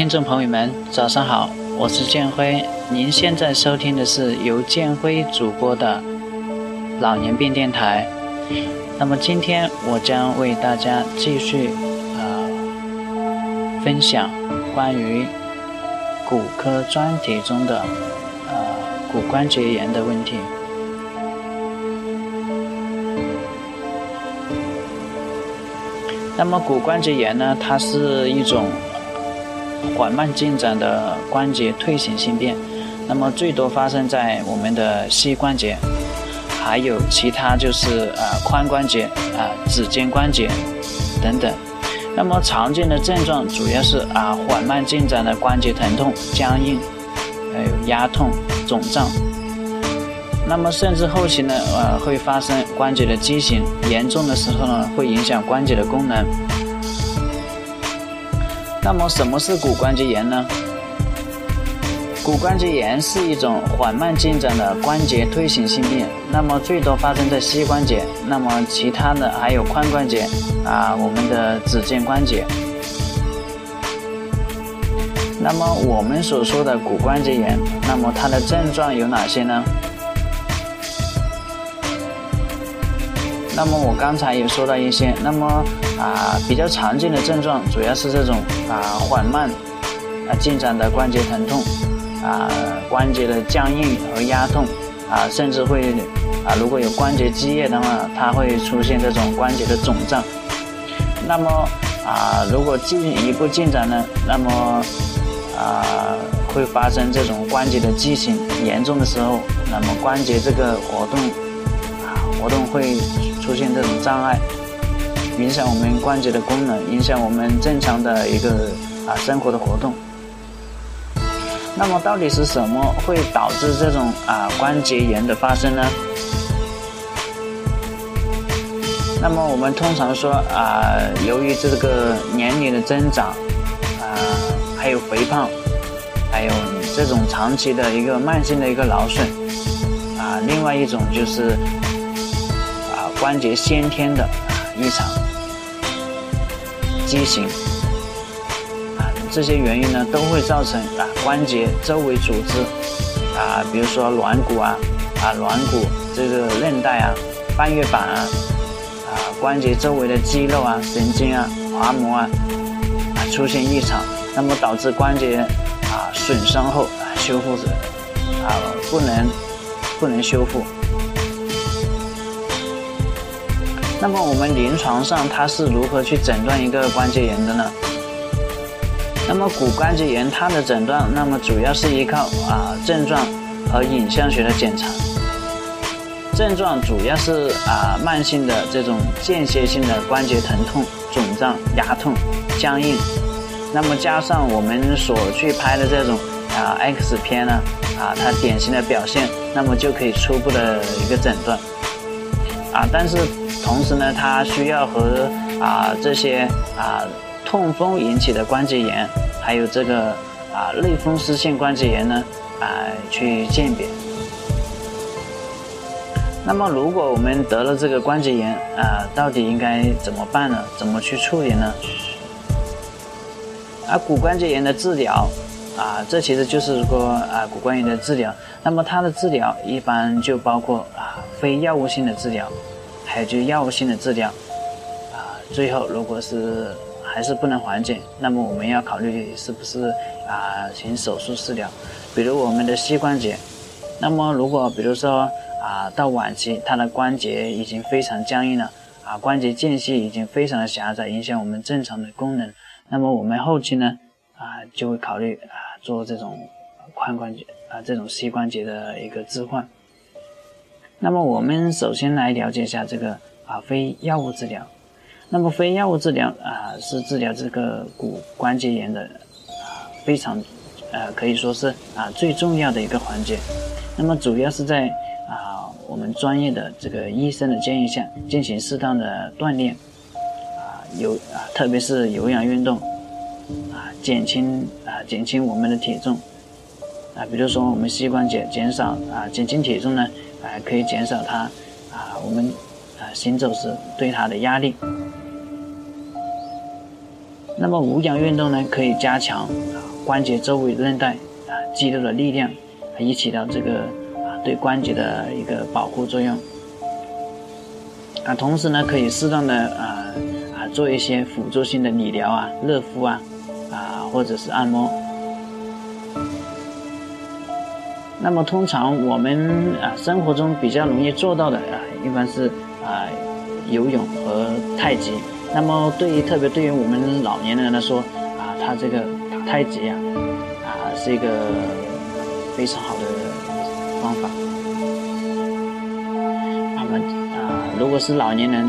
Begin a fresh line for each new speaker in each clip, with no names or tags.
听众朋友们，早上好，我是建辉。您现在收听的是由建辉主播的老年病电台。那么今天我将为大家继续呃分享关于骨科专题中的呃骨关节炎的问题。那么骨关节炎呢，它是一种。缓慢进展的关节退行性变，那么最多发生在我们的膝关节，还有其他就是呃髋关节、啊指尖关节等等。那么常见的症状主要是啊缓慢进展的关节疼痛、僵硬，还有压痛、肿胀。那么甚至后期呢，呃会发生关节的畸形，严重的时候呢会影响关节的功能。那么什么是骨关节炎呢？骨关节炎是一种缓慢进展的关节退行性病，那么最多发生在膝关节，那么其他的还有髋关节啊，我们的指尖关节。那么我们所说的骨关节炎，那么它的症状有哪些呢？那么我刚才也说到一些，那么啊比较常见的症状主要是这种啊缓慢啊进展的关节疼痛啊关节的僵硬和压痛啊甚至会啊如果有关节积液的话，它会出现这种关节的肿胀。那么啊如果进一步进展呢，那么啊会发生这种关节的畸形，严重的时候，那么关节这个活动啊活动会。出现这种障碍，影响我们关节的功能，影响我们正常的一个啊生活的活动。那么到底是什么会导致这种啊关节炎的发生呢？那么我们通常说啊，由于这个年龄的增长啊，还有肥胖，还有这种长期的一个慢性的一个劳损啊，另外一种就是啊。关节先天的异常、畸形啊，这些原因呢，都会造成啊关节周围组织啊，比如说软骨啊、啊软骨这个韧带啊、半月板啊、啊关节周围的肌肉啊、神经啊、滑膜啊啊出现异常，那么导致关节啊损伤后啊修复者啊不能不能修复。那么我们临床上它是如何去诊断一个关节炎的呢？那么骨关节炎它的诊断，那么主要是依靠啊症状和影像学的检查。症状主要是啊慢性的这种间歇性的关节疼痛、肿胀、压痛、僵硬。那么加上我们所去拍的这种啊 X 片呢啊它典型的表现，那么就可以初步的一个诊断。啊，但是。同时呢，它需要和啊这些啊痛风引起的关节炎，还有这个啊类风湿性关节炎呢啊去鉴别。那么，如果我们得了这个关节炎啊，到底应该怎么办呢？怎么去处理呢？啊，骨关节炎的治疗啊，这其实就是说啊骨关节的治疗。那么它的治疗一般就包括啊非药物性的治疗。还有就药物性的治疗，啊，最后如果是还是不能缓解，那么我们要考虑是不是啊行手术治疗。比如我们的膝关节，那么如果比如说啊到晚期，它的关节已经非常僵硬了，啊关节间隙已经非常的狭窄，影响我们正常的功能，那么我们后期呢啊就会考虑啊做这种髋关节啊这种膝关节的一个置换。那么我们首先来了解一下这个啊非药物治疗。那么非药物治疗啊是治疗这个骨关节炎的啊非常呃可以说是啊最重要的一个环节。那么主要是在啊我们专业的这个医生的建议下进行适当的锻炼啊有啊特别是有氧运动啊减轻啊减轻我们的体重啊比如说我们膝关节减少啊减轻体重呢。啊，可以减少它啊，我们啊行走时对它的压力。那么无氧运动呢，可以加强啊关节周围韧带啊肌肉的力量，以起到这个啊对关节的一个保护作用。啊，同时呢，可以适当的啊啊做一些辅助性的理疗啊、热敷啊啊或者是按摩。那么通常我们啊生活中比较容易做到的啊，一般是啊游泳和太极。那么对于特别对于我们老年人来说啊，他这个打太极啊啊是一个非常好的方法。那么啊如果是老年人，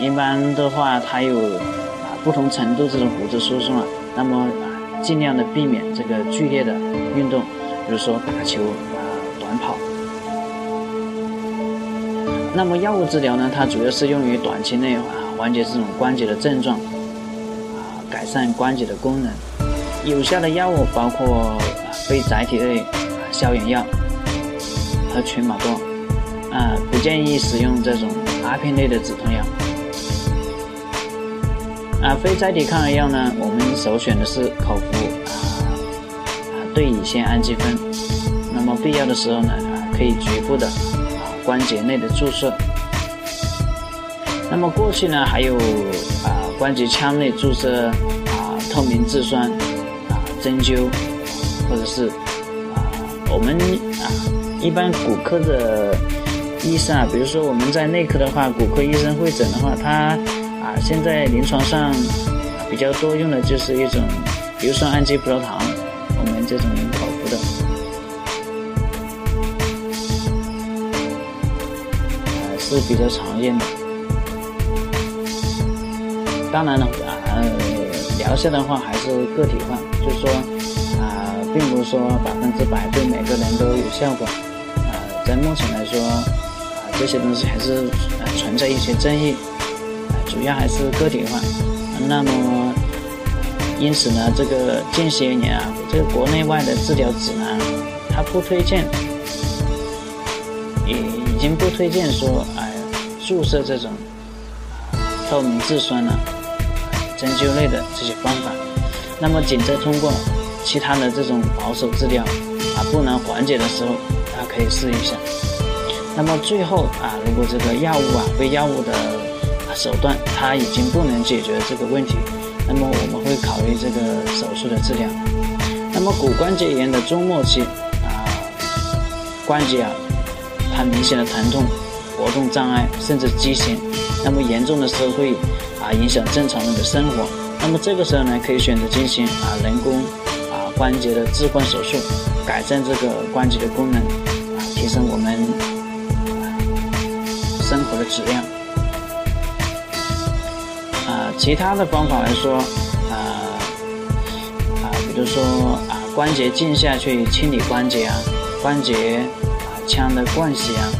一般的话他有啊不同程度这种骨质疏松啊，那么啊尽量的避免这个剧烈的运动。比如说打球啊、短跑。那么药物治疗呢？它主要是用于短期内啊缓解这种关节的症状，啊改善关节的功能。有效的药物包括非甾体类消炎药和全马多，啊不建议使用这种阿片类的止痛药。啊非甾体抗癌药呢，我们首选的是口服。对乙酰氨基酚，那么必要的时候呢，啊，可以局部的啊关节内的注射。那么过去呢，还有啊关节腔内注射啊透明质酸啊针灸，或者是啊我们啊一般骨科的医生啊，比如说我们在内科的话，骨科医生会诊的话，他啊现在临床上比较多用的就是一种硫酸氨基葡萄糖。这种口服的，呃是比较常见的。当然了，啊，疗效的话还是个体化，就是说，啊，并不是说百分之百对每个人都有效果。啊，在目前来说，啊，这些东西还是存在一些争议，啊，主要还是个体化。那么。因此呢，这个近些年啊，这个国内外的治疗指南，它不推荐，也已经不推荐说，哎，注射这种透明质酸呢，针灸类的这些方法。那么，仅在通过其他的这种保守治疗啊，不能缓解的时候，大家可以试一下。那么最后啊，如果这个药物啊，非药物的手段，它已经不能解决这个问题。那么我们会考虑这个手术的质量。那么骨关节炎的中末期啊，关节啊，它明显的疼痛、活动障碍，甚至畸形。那么严重的时候会啊影响正常人的生活。那么这个时候呢，可以选择进行啊人工啊关节的置换手术，改善这个关节的功能，啊提升我们生活的质量。其他的方法来说，啊啊，比如说啊，关节镜下去清理关节啊，关节啊腔的灌洗啊，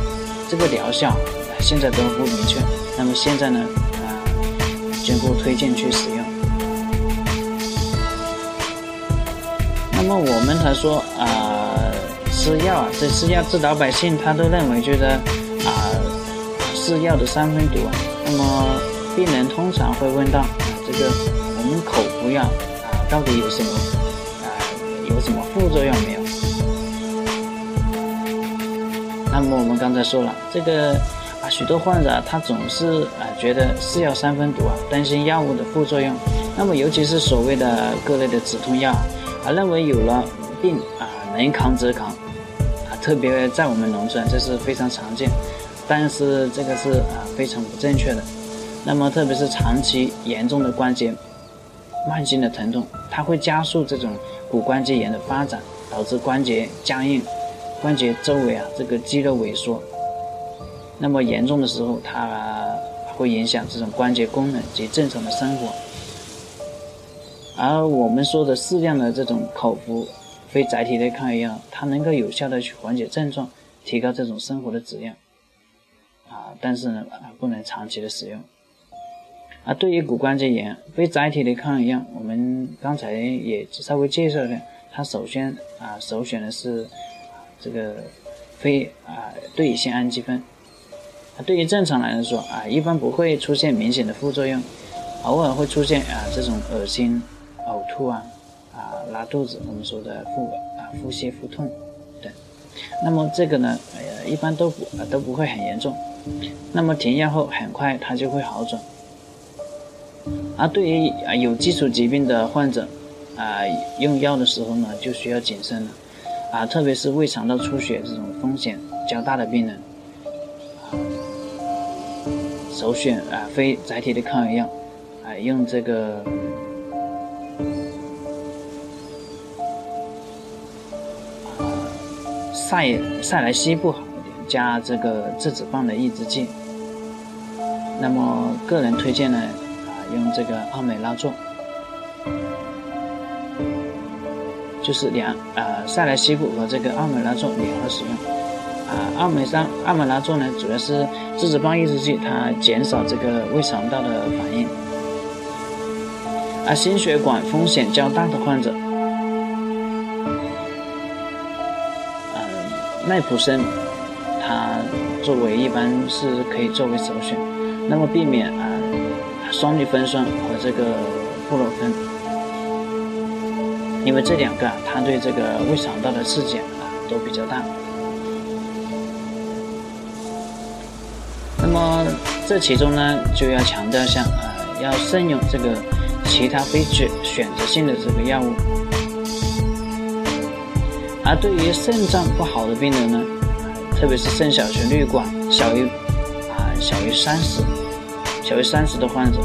这个疗效现在都不明确。那么现在呢，啊，就不推荐去使用。那么我们才说啊，吃药啊，这吃药治老百姓，他都认为觉得啊，是药的三分毒。那么。病人通常会问到：啊，这个我们口服药啊，到底有什么啊，有什么副作用没有？那么我们刚才说了，这个啊，许多患者他总是啊觉得是药三分毒啊，担心药物的副作用。那么尤其是所谓的各类的止痛药啊，认为有了病啊能扛则扛啊，特别在我们农村这是非常常见，但是这个是啊非常不正确的。那么，特别是长期严重的关节慢性的疼痛，它会加速这种骨关节炎的发展，导致关节僵硬关节周围啊这个肌肉萎缩，那么严重的时候，它会影响这种关节功能及正常的生活。而我们说的适量的这种口服非甾体类抗炎药，它能够有效的去缓解症状，提高这种生活的质量。啊，但是呢，不能长期的使用。啊，对于骨关节炎，非甾体类抗炎药，我们刚才也稍微介绍了，它首先啊，首选的是这个非啊对乙酰氨基酚。啊，对于正常来说啊，一般不会出现明显的副作用，偶尔会出现啊这种恶心、呕吐啊啊拉肚子，我们说的腹啊腹泻、腹痛等。那么这个呢，呃，一般都不啊都不会很严重。那么停药后很快它就会好转。而对于啊有基础疾病的患者，啊用药的时候呢就需要谨慎了，啊特别是胃肠道出血这种风险较大的病人，首选啊非载体的抗炎药，啊用这个塞塞来西布好一点，加这个质子棒的抑制剂。那么个人推荐呢？用这个奥美拉唑，就是两呃塞来西布和这个奥美拉唑联合使用。啊，奥美三奥美拉唑呢，主要是质子棒抑制剂，它减少这个胃肠道的反应。而心血管风险较大的患者，呃，奈普生，它作为一般是可以作为首选。那么避免啊。双氯芬酸和这个布洛芬，因为这两个啊它对这个胃肠道的刺激啊都比较大。那么这其中呢，就要强调一下啊，要慎用这个其他非选选择性的这个药物。而对于肾脏不好的病人呢，特别是肾小球滤管小于啊小于三十。小于三十的患者，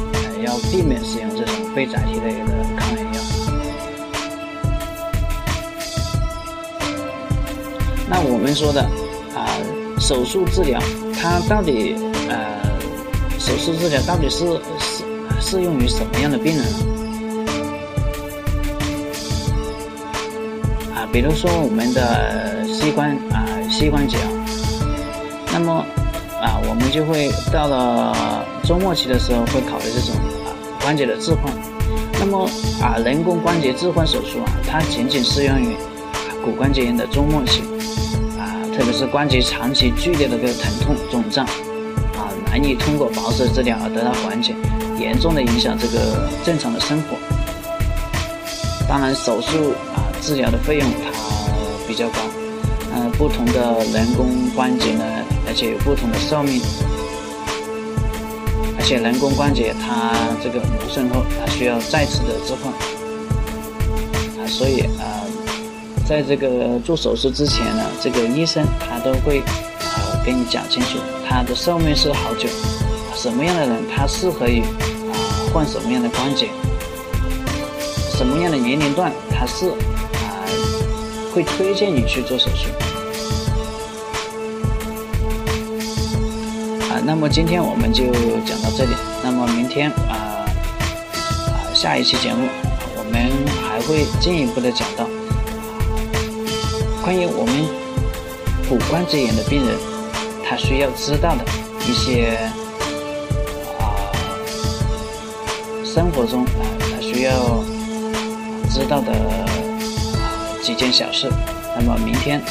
要避免使用这种非甾体类的抗炎药。那我们说的啊，手术治疗，它到底呃，手术治疗到底是适适用于什么样的病人？啊，比如说我们的膝关啊膝关节，啊，我们就会到了中末期的时候，会考虑这种啊关节的置换。那么啊，人工关节置换手术啊，它仅仅适用于骨关节炎的中末期啊，特别是关节长期剧烈的个疼痛肿胀啊，难以通过保守治疗而得到缓解，严重的影响这个正常的生活。当然，手术啊治疗的费用它比较高，嗯，不同的人工关节呢。而且有不同的寿命，而且人工关节它这个磨损后，它需要再次的置换啊，所以啊，在这个做手术之前呢，这个医生他都会啊跟你讲清楚，他的寿命是好久，什么样的人他适合于啊换什么样的关节，什么样的年龄段他是啊会推荐你去做手术。那么今天我们就讲到这里。那么明天啊啊下一期节目，我们还会进一步的讲到关于我们骨关节炎的病人，他需要知道的一些啊生活中啊他需要知道的几件小事。那么明天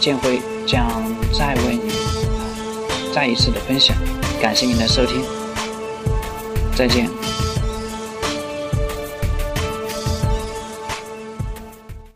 建辉。想再为你再一次的分享，感谢您的收听，再见。